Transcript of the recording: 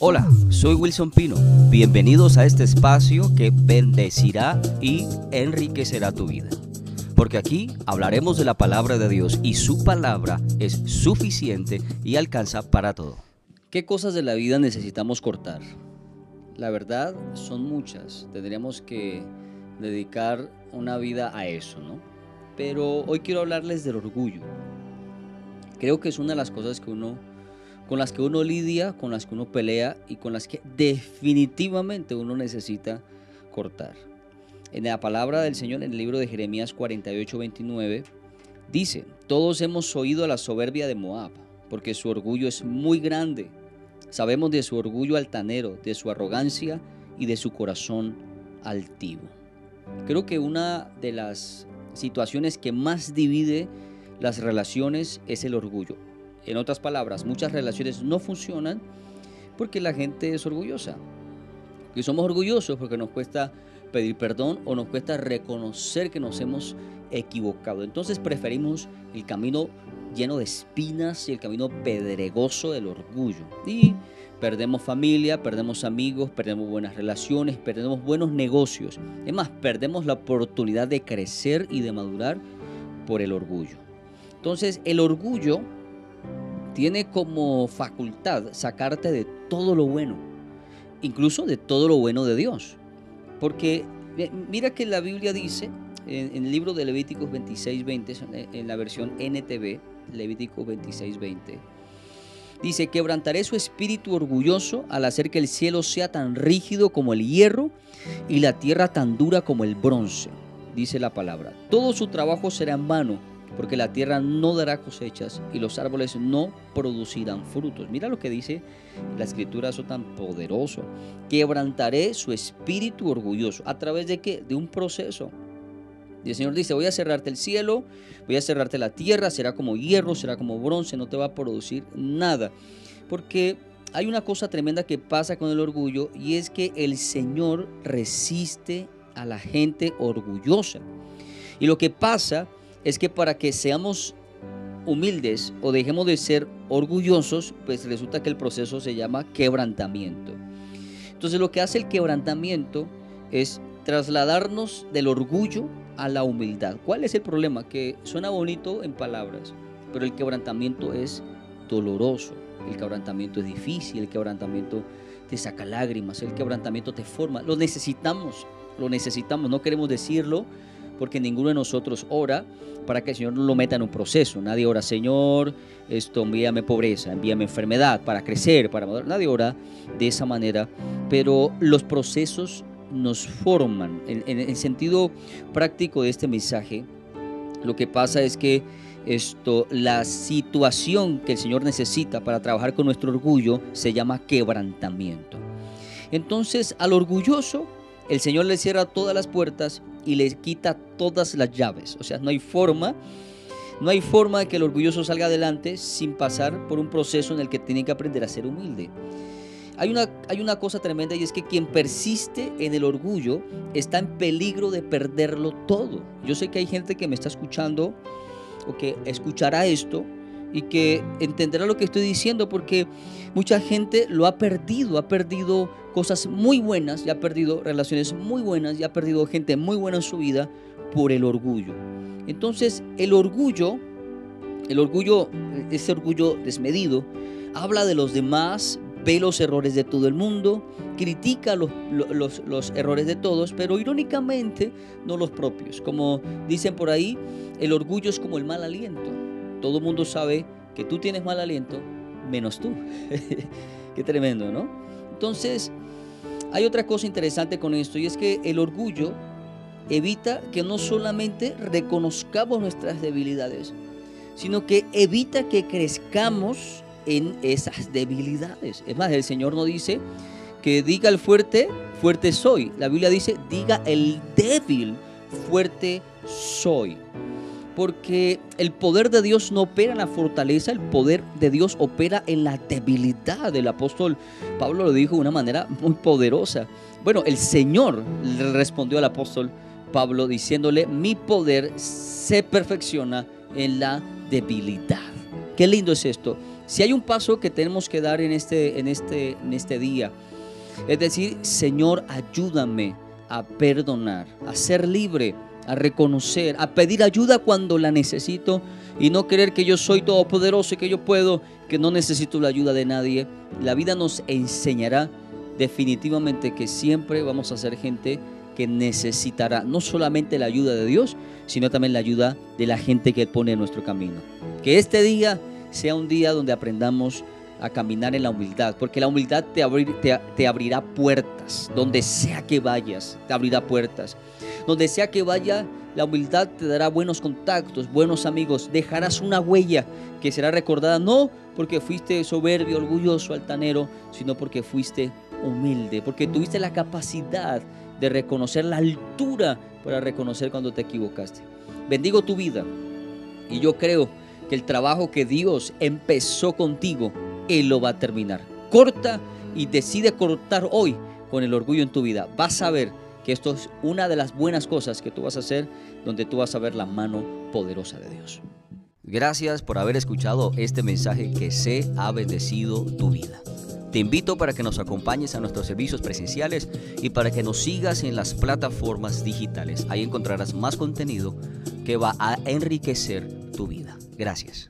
Hola, soy Wilson Pino. Bienvenidos a este espacio que bendecirá y enriquecerá tu vida. Porque aquí hablaremos de la palabra de Dios y su palabra es suficiente y alcanza para todo. ¿Qué cosas de la vida necesitamos cortar? La verdad son muchas. Tendríamos que dedicar una vida a eso, ¿no? Pero hoy quiero hablarles del orgullo. Creo que es una de las cosas que uno con las que uno lidia, con las que uno pelea y con las que definitivamente uno necesita cortar. En la palabra del Señor, en el libro de Jeremías 48, 29, dice, todos hemos oído la soberbia de Moab, porque su orgullo es muy grande. Sabemos de su orgullo altanero, de su arrogancia y de su corazón altivo. Creo que una de las situaciones que más divide las relaciones es el orgullo. En otras palabras, muchas relaciones no funcionan porque la gente es orgullosa. Y somos orgullosos porque nos cuesta pedir perdón o nos cuesta reconocer que nos hemos equivocado. Entonces preferimos el camino lleno de espinas y el camino pedregoso del orgullo. Y perdemos familia, perdemos amigos, perdemos buenas relaciones, perdemos buenos negocios. Es más, perdemos la oportunidad de crecer y de madurar por el orgullo. Entonces el orgullo tiene como facultad sacarte de todo lo bueno, incluso de todo lo bueno de Dios. Porque mira que la Biblia dice en, el libro de Levíticos 26:20, en la versión NTV, Levíticos 26:20, dice, quebrantaré su espíritu orgulloso al hacer que el cielo sea tan rígido como el hierro y la tierra tan dura como el bronce, dice la palabra. Todo su trabajo será en vano porque la tierra no dará cosechas y los árboles no producirán frutos. Mira lo que dice la escritura, eso tan poderoso. Quebrantaré su espíritu orgulloso. ¿A través de qué? De un proceso. Y el Señor dice, voy a cerrarte el cielo, voy a cerrarte la tierra, será como hierro, será como bronce, no te va a producir nada. Porque hay una cosa tremenda que pasa con el orgullo y es que el Señor resiste a la gente orgullosa. Y lo que pasa es que para que seamos humildes o dejemos de ser orgullosos, pues resulta que el proceso se llama quebrantamiento. Entonces lo que hace el quebrantamiento es trasladarnos del orgullo a la humildad. ¿Cuál es el problema? Que suena bonito en palabras, pero el quebrantamiento es doloroso, el quebrantamiento es difícil, el quebrantamiento te saca lágrimas, el quebrantamiento te forma. Lo necesitamos, lo necesitamos, no queremos decirlo, porque ninguno de nosotros ora para que el Señor no lo meta en un proceso. Nadie ora, Señor, esto envíame pobreza, envíame enfermedad para crecer, para Nadie ora de esa manera, pero los procesos nos forman. En, el sentido práctico de este mensaje, lo que pasa es que esto, la situación que el Señor necesita para trabajar con nuestro orgullo se llama quebrantamiento. Entonces, al orgulloso, el Señor le cierra todas las puertas y le quita todas las llaves. O sea, no hay forma, no hay forma de que el orgulloso salga adelante sin pasar por un proceso en el que tiene que aprender a ser humilde. Hay una, hay una cosa tremenda y es que quien persiste en el orgullo está en peligro de perderlo todo. Yo sé que hay gente que me está escuchando o que escuchará esto y que entenderá lo que estoy diciendo porque mucha gente lo ha perdido, ha perdido cosas muy buenas, ya ha perdido relaciones muy buenas, ya ha perdido gente muy buena en su vida por el orgullo. Entonces, el orgullo, el orgullo, ese orgullo desmedido, habla de los demás, ve los errores de todo el mundo, critica los, los, los, errores de todos, pero irónicamente no los propios. Como dicen por ahí, el orgullo es como el mal aliento todo el mundo sabe que tú tienes mal aliento, menos tú. Qué tremendo, ¿no? Entonces, hay otra cosa interesante con esto y es que el orgullo evita que no solamente reconozcamos nuestras debilidades, sino que evita que crezcamos en esas debilidades. Es más, el Señor no dice que diga el fuerte, fuerte soy. La Biblia dice, diga el débil, fuerte soy porque el poder de Dios no opera en la fortaleza, el poder de Dios opera en la debilidad. El apóstol Pablo lo dijo de una manera muy poderosa. Bueno, el Señor le respondió al apóstol Pablo diciéndole, mi poder se perfecciona en la debilidad. Qué lindo es esto, Si hay un paso que tenemos que dar en este, en este, en este día, es decir, Señor, ayúdame a perdonar, a ser libre, a reconocer, a pedir ayuda cuando la necesito y no creer que yo soy todopoderoso y que yo puedo, que no necesito la ayuda de nadie. La vida nos enseñará definitivamente que siempre vamos a ser gente que necesitará no solamente la ayuda de Dios, sino también la ayuda de la gente que pone en nuestro camino. Que este día sea un día donde aprendamos a caminar en la humildad, porque la humildad te, te, abrirá puertas, donde sea que vayas, te abrirá puertas. Donde sea que vaya, la humildad te dará buenos contactos, buenos amigos, dejarás una huella que será recordada no porque fuiste soberbio, orgulloso, altanero, sino porque fuiste humilde, porque tuviste la capacidad de reconocer la altura para reconocer cuando te equivocaste. Bendigo tu vida y yo creo que el trabajo que Dios empezó contigo, Él lo va a terminar. Corta y decide cortar hoy con el orgullo en tu vida. Vas a ver que esto es una de las buenas cosas que tú vas a hacer, donde tú vas a ver la mano poderosa de Dios. Gracias por haber escuchado este mensaje que se ha bendecido tu vida. Te invito para que nos acompañes a nuestros servicios presenciales y para que nos sigas en las plataformas digitales. Ahí encontrarás más contenido que va a enriquecer tu vida. Gracias.